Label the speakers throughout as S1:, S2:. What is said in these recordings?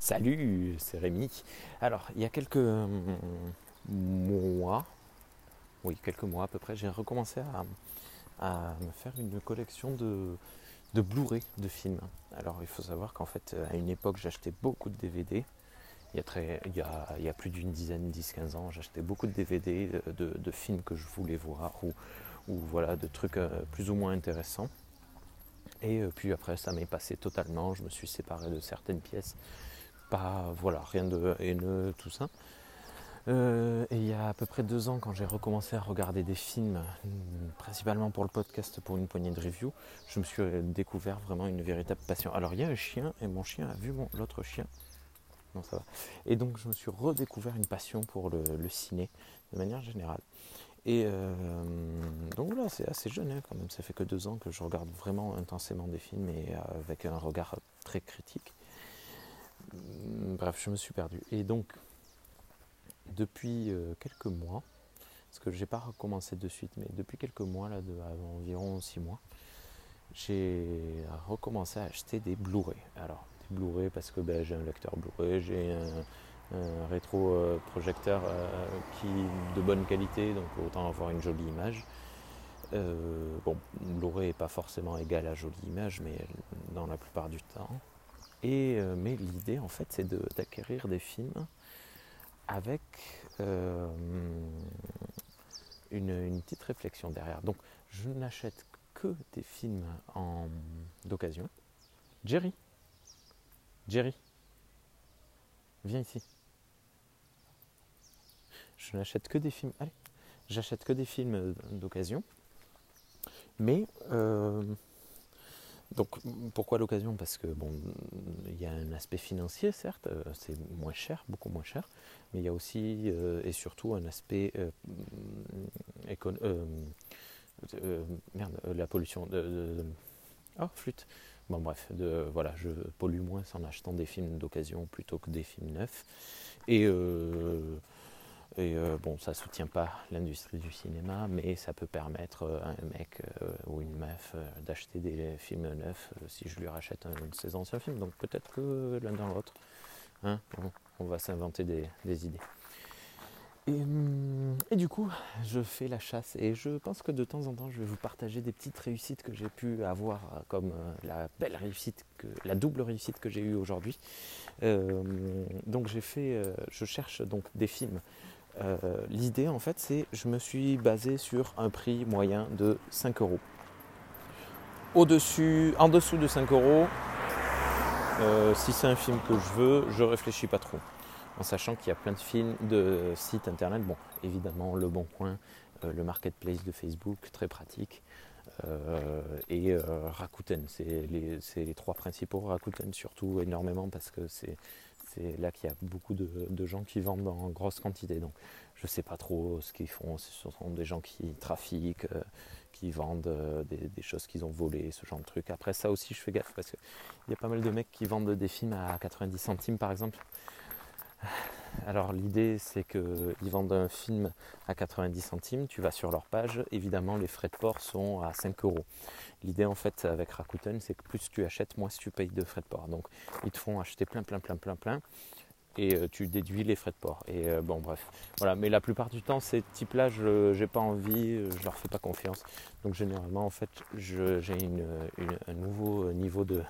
S1: Salut, c'est Rémi. Alors, il y a quelques mois, oui, quelques mois à peu près, j'ai recommencé à, me faire une collection de, Blu-ray de films. Alors, il faut savoir qu'en fait, à une époque, j'achetais beaucoup de DVD. Il y a, plus d'une dizaine, 10-15 ans, j'achetais beaucoup de DVD de, films que je voulais voir ou, ou voilà, de trucs euh, plus ou moins intéressants. Et euh, puis après, ça m'est passé totalement. Je me suis séparé de certaines pièces. Pas, voilà, rien de haineux, tout ça. Euh, et il y a à peu près deux ans, quand j'ai recommencé à regarder des films, principalement pour le podcast, pour une poignée de reviews, je me suis découvert vraiment une véritable passion. Alors il y a un chien, et mon chien a vu l'autre chien. Non, ça va. Et donc je me suis redécouvert une passion pour le ciné, de manière générale. Et euh, donc voilà, c'est assez jeune hein, quand même, ça fait que deux ans que je regarde vraiment intensément des films et euh, avec un regard très critique. Bref, je me suis perdu. Et donc, depuis euh, quelques mois, parce que je n'ai pas recommencé de suite, mais depuis quelques mois, là, environ six mois, j'ai recommencé à acheter des Blu-ray. Alors, des Blu-ray parce que ben, j'ai un lecteur Blu-ray, j'ai un rétro-projecteur euh, qui de bonne qualité, donc autant avoir une jolie image. Euh, bon, Blu-ray n'est pas forcément égal à jolie image, mais dans la plupart du temps. Et, euh, mais l'idée, en fait, c'est d'acquérir des films avec une, petite réflexion derrière. Donc, je n'achète que des films d'occasion. Jerry, Jerry, viens ici je n'achète que des films. Allez, j'achète que des films euh, d'occasion. Mais euh, donc pourquoi l'occasion? Parce que bon, il y a un aspect financier certes, euh, c'est moins cher, beaucoup moins cher, mais il y a aussi et surtout un aspect merde, la pollution de, oh flûte. Bon bref, de, voilà, je pollue moins en achetant des films d'occasion plutôt que des films neufs. Et et euh, bon, ça ne soutient pas l'industrie du cinéma, mais ça peut permettre euh, à un mec euh, ou une meuf d'acheter des films neufs si je lui rachète un de ses anciens films. Donc peut-être que l'un dans l'autre, hein, on, va s'inventer des, idées. Hum, et, du coup, je fais la chasse et je pense que de temps en temps, je vais vous partager des petites réussites que j'ai pu avoir, comme la belle réussite, la double réussite que j'ai eue aujourd'hui. donc j'ai fait, je cherche donc des films euh, l'idée en fait c'est je me suis basé sur un prix moyen de 5 euros. Au-dessus, en dessous de 5 euros, euh, si c'est un film que je veux, je réfléchis pas trop. En sachant qu'il y a plein de films, de sites internet, bon évidemment Le Bon Coin, euh, le marketplace de Facebook, très pratique. et Rakuten, c'est les, les, trois principaux. Rakuten surtout énormément parce que c'est c'est là qu'il y a beaucoup de, gens qui vendent en grosse quantité. Donc je ne sais pas trop ce qu'ils font. Ce sont des gens qui trafiquent, euh, qui vendent euh, des, choses qu'ils ont volées, ce genre de trucs. Après ça aussi je fais gaffe parce qu'il y a pas mal de mecs qui vendent des films à 90 centimes par exemple. Alors l'idée c'est qu'ils vendent un film à 90 centimes, tu vas sur leur page, évidemment les frais de port sont à 5 euros. L'idée en fait avec Rakuten c'est que plus tu achètes, moins tu payes de frais de port. Donc ils te font acheter plein plein plein plein plein et euh, tu déduis les frais de port. Et euh, bon bref, voilà. Mais la plupart du temps ces types-là, je n'ai pas envie, je leur fais pas confiance. Donc généralement en fait j'ai un nouveau niveau de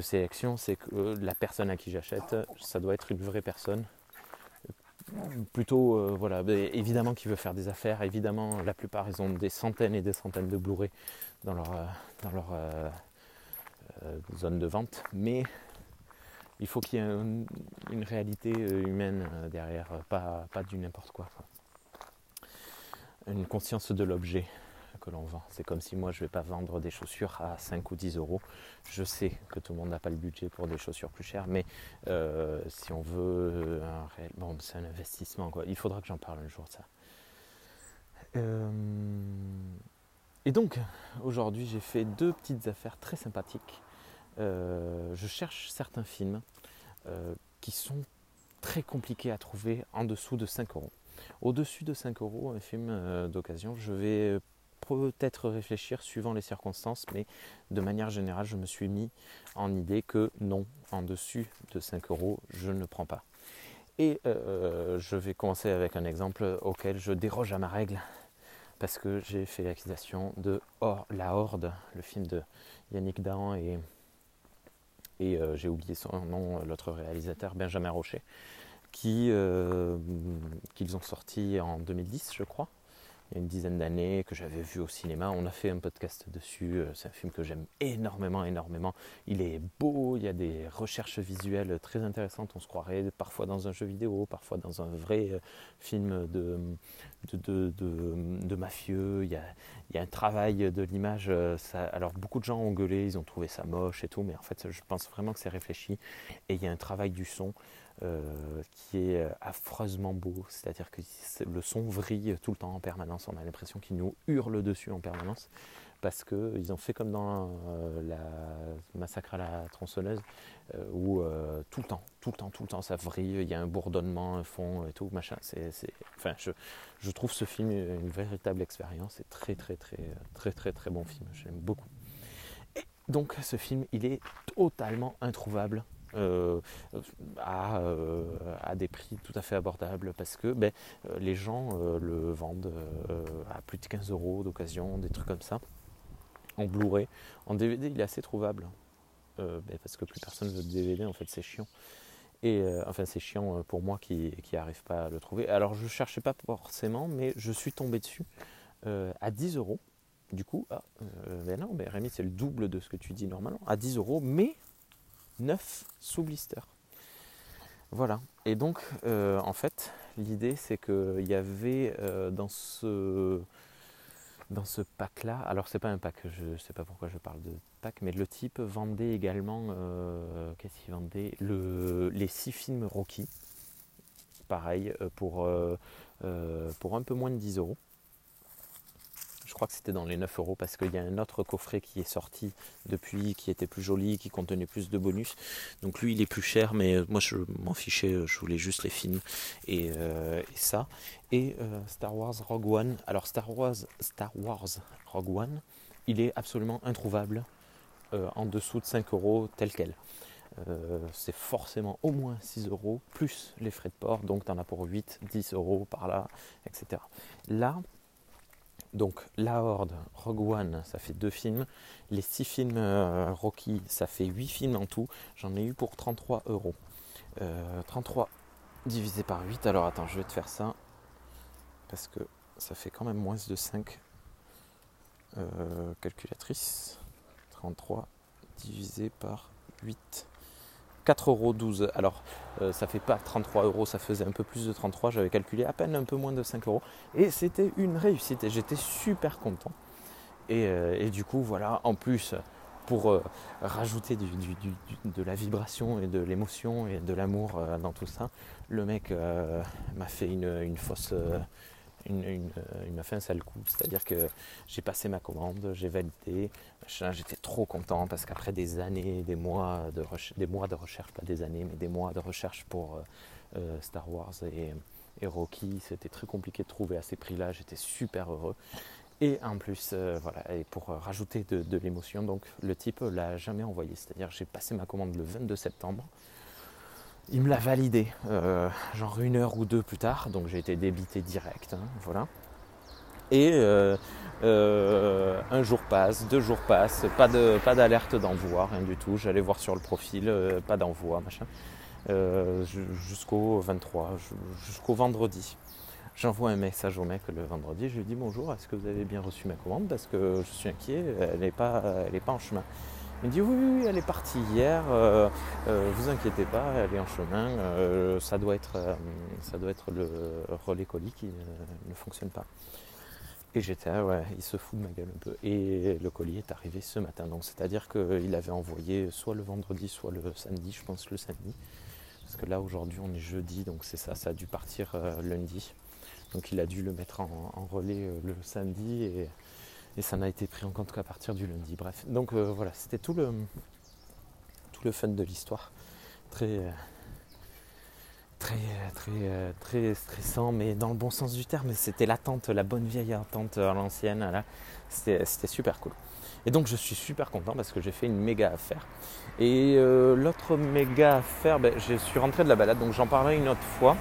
S1: sélection, c'est que la personne à qui j'achète, ça doit être une vraie personne plutôt, euh, voilà, évidemment qui veut faire des affaires, évidemment la plupart ils ont des centaines et des centaines de Blu-ray dans leur, euh, dans leur euh, zone de vente, mais il faut qu'il y ait une, réalité humaine derrière, pas, pas du n'importe quoi. Une conscience de l'objet que l'on vend. C'est comme si moi je ne vais pas vendre des chaussures à 5 ou 10 euros. Je sais que tout le monde n'a pas le budget pour des chaussures plus chères, mais euh, si on veut un réel. Bon, c'est un investissement quoi. Il faudra que j'en parle un jour de ça. Euh, et donc, aujourd'hui, j'ai fait deux petites affaires très sympathiques. Euh, je cherche certains films qui sont très compliqués à trouver en dessous de 5 euros. Au-dessus de 5 euros, un film d'occasion, je vais peut-être réfléchir suivant les circonstances, mais de manière générale, je me suis mis en idée que non, en dessus de 5 euros, je ne prends pas. Et euh, je vais commencer avec un exemple auquel je déroge à ma règle, parce que j'ai fait l'acquisition de La Horde, le film de Yannick Dahan et, euh, j'ai oublié son nom, l'autre réalisateur, Benjamin Rocher, qui, euh, qu'ils ont sorti en 2010, je crois il y a une dizaine d'années, que j'avais vu au cinéma. On a fait un podcast dessus. Euh, c'est un film que j'aime énormément, énormément. Il est beau, il y a des recherches visuelles très intéressantes. On se croirait parfois dans un jeu vidéo, parfois dans un vrai euh, film de, de, de, mafieux. Il y, a, il y, a, un travail de l'image. Euh, alors, beaucoup de gens ont gueulé, ils ont trouvé ça moche et tout, mais en fait, je pense vraiment que c'est réfléchi. Et il y a un travail du son. Euh, qui est euh, affreusement beau, c'est-à-dire que le son vrille tout le temps en permanence, on a l'impression qu'il nous hurle dessus en permanence, parce qu'ils ont fait comme dans euh, la massacre à la tronçonneuse, où tout le temps, tout le temps, tout le temps ça vrille, il y a un bourdonnement, un fond et tout, machin. Enfin, je, je, trouve ce film une véritable expérience, c'est très très très très très très bon film, j'aime beaucoup. Et donc ce film, il est totalement introuvable euh, euh, à, des prix tout à fait abordables parce que ben, euh, les gens le vendent à plus de 15 euros d'occasion, des trucs comme ça. En Blu-ray, en DVD, il est assez trouvable ben, parce que plus personne veut de DVD, en fait, c'est chiant. Et enfin, c'est chiant pour moi qui n'arrive pas à le trouver. Alors, je ne cherchais pas forcément, mais je suis tombé dessus à 10 euros. Du coup, ah, ben non, mais Rémi, c'est le double de ce que tu dis normalement, à 10 euros, mais 9 sous blister. Voilà. Et donc, euh, en fait, l'idée, c'est qu'il y avait euh, dans ce, dans ce pack-là, alors c'est pas un pack, je ne sais pas pourquoi je parle de pack, mais le type vendait également, euh, qu'est-ce qu'il vendait? Le, Les 6 films Rocky, pareil, pour, pour un peu moins de 10 euros crois que c'était dans les 9 euros parce qu'il y a un autre coffret qui est sorti depuis, qui était plus joli, qui contenait plus de bonus. Donc lui, il est plus cher, mais euh, moi, je m'en fichais, euh, je voulais juste les films et, euh, ça. Et Star Wars Rogue One. Alors Star Wars, Star Wars Rogue One, il est absolument introuvable en dessous de 5 euros tel quel. c'est forcément au moins 6 euros plus les frais de port, donc tu en as pour 8, 10 euros par là, etc. Là, donc La Horde, Rogue One, ça fait deux films. Les six films euh, Rocky, ça fait huit films en tout. J'en ai eu pour 33 euros. 33 euh, divisé par 8. Alors attends, je vais te faire ça. Parce que ça fait quand même moins de 5. Euh, calculatrice. 33 divisé par 8. 4,12 euros. Alors, euh, ça fait pas 33 euros, ça faisait un peu plus de 33. J'avais calculé à peine un peu moins de 5 euros. Et c'était une réussite et j'étais super content. Et, euh, du coup, voilà, en plus, pour euh, rajouter de la vibration et de l'émotion et de l'amour dans tout ça, le mec m'a fait une, une fausse une, une, il m'a fait un sale coup. C'est-à-dire que j'ai passé ma commande, j'ai validé, j'étais trop content parce qu'après des années, des mois de recherche, des mois de recherche, pas des années, mais des mois de recherche pour euh, euh, Star Wars et, Rocky, c'était très compliqué de trouver à ces prix-là. J'étais super heureux. Et en plus, euh, voilà, et pour rajouter de, de l'émotion, donc le type l'a jamais envoyé. C'est-à-dire j'ai passé ma commande le 22 septembre. Il me l'a validé, euh, genre une heure ou deux plus tard, donc j'ai été débité direct, hein, voilà. Et euh, euh, un jour passe, deux jours passent, pas d'alerte d'envoi, rien du tout. J'allais voir sur le profil, pas d'envoi, machin. jusqu'au 23, jusqu'au vendredi. J'envoie un message au mec le vendredi, je lui dis bonjour, est-ce que vous avez bien reçu ma commande? Parce que je suis inquiet, elle n'est pas, pas en chemin. Il me dit oui, oui, elle est partie hier, euh, euh, vous inquiétez pas, elle est en chemin, euh, ça, doit être, ça doit être le relais colis qui ne fonctionne pas. Et j'étais, ah ouais, il se fout de ma gueule un peu. Et le colis est arrivé ce matin. Donc c'est-à-dire qu'il avait envoyé soit le vendredi, soit le samedi, je pense le samedi. Parce que là aujourd'hui on est jeudi, donc c'est ça, ça a dû partir lundi. Donc il a dû le mettre en, en relais le samedi et et ça n'a été pris en compte qu'à partir du lundi. Bref, donc euh, voilà, c'était tout le, tout le fun de l'histoire. Très, très, très, très stressant, mais dans le bon sens du terme. C'était l'attente, la bonne vieille attente à l'ancienne. C'était super cool. Et donc je suis super content parce que j'ai fait une méga affaire. Et euh, l'autre méga affaire, ben, je suis rentré de la balade, donc j'en parlerai une autre fois.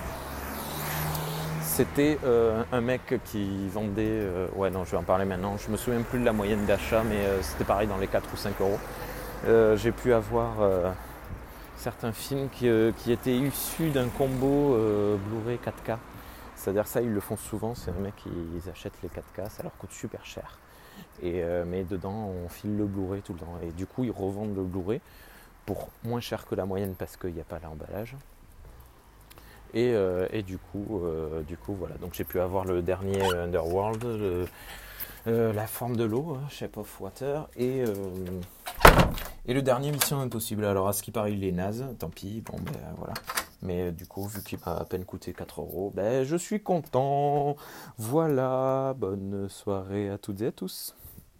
S1: C'était euh, un mec qui vendait, euh, ouais non je vais en parler maintenant, je me souviens plus de la moyenne d'achat, mais c'était pareil dans les 4 ou 5 euros. j'ai pu avoir certains films qui, étaient issus d'un combo Blu-ray 4K. C'est-à-dire ça, ils le font souvent, c'est un mec qui achètent les 4K, ça leur coûte super cher. Mais dedans, on file le Blu-ray tout le temps. Et du coup, ils revendent le Blu-ray pour moins cher que la moyenne parce qu'il n'y a pas l'emballage. Et, euh, du coup, euh, du coup, voilà. Donc j'ai pu avoir le dernier Underworld, euh, la forme de l'eau, hein, Shape of Water, et, et le dernier Mission Impossible. Alors à ce qui paraît, il est naze, tant pis, bon ben voilà. Mais du coup, vu qu'il m'a à peine coûté 4 euros, ben je suis content. Voilà, bonne soirée à toutes et à tous.